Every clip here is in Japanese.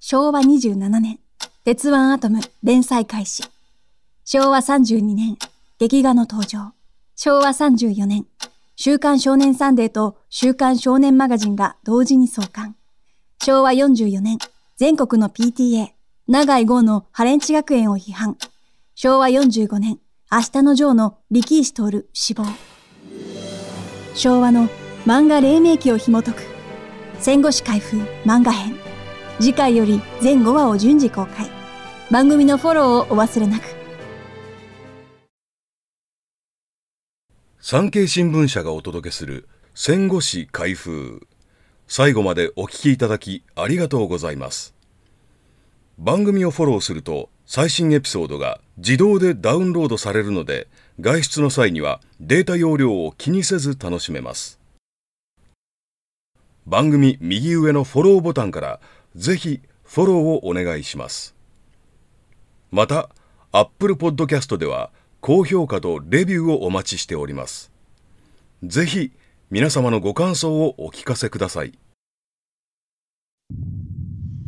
昭和27年、鉄腕アトム連載開始。昭和32年、劇画の登場。昭和34年、週刊少年サンデーと週刊少年マガジンが同時に創刊。昭和44年、全国の PTA、長井豪のハレンチ学園を批判。昭和45年、明日のジョーの力石徹死亡。昭和の漫画黎明期を紐解く。戦後史開封漫画編。次回より全5話を順次公開。番組のフォローをお忘れなく。産経新聞社がお届けする戦後史開封。最後までお聞きいただきありがとうございます。番組をフォローすると最新エピソードが自動でダウンロードされるので外出の際にはデータ容量を気にせず楽しめます。番組右上のフォローボタンからぜひフォローをお願いします。また、Apple Podcast では高評価とレビューをお待ちしております。ぜひ皆様のご感想をお聞かせください。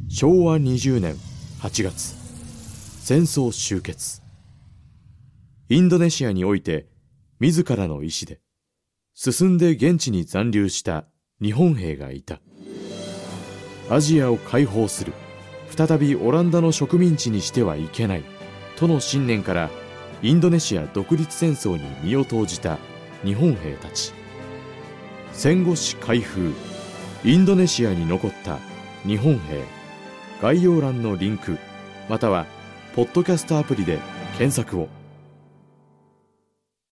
昭和20年8月、戦争終結。インドネシアにおいて自らの意志で進んで現地に残留した日本兵がいた。アジアを解放する。再びオランダの植民地にしてはいけない。との信念からインドネシア独立戦争に身を投じた日本兵たち。戦後史開封。インドネシアに残った日本兵。概要欄のリンクまたはポッドキャストアプリで検索を。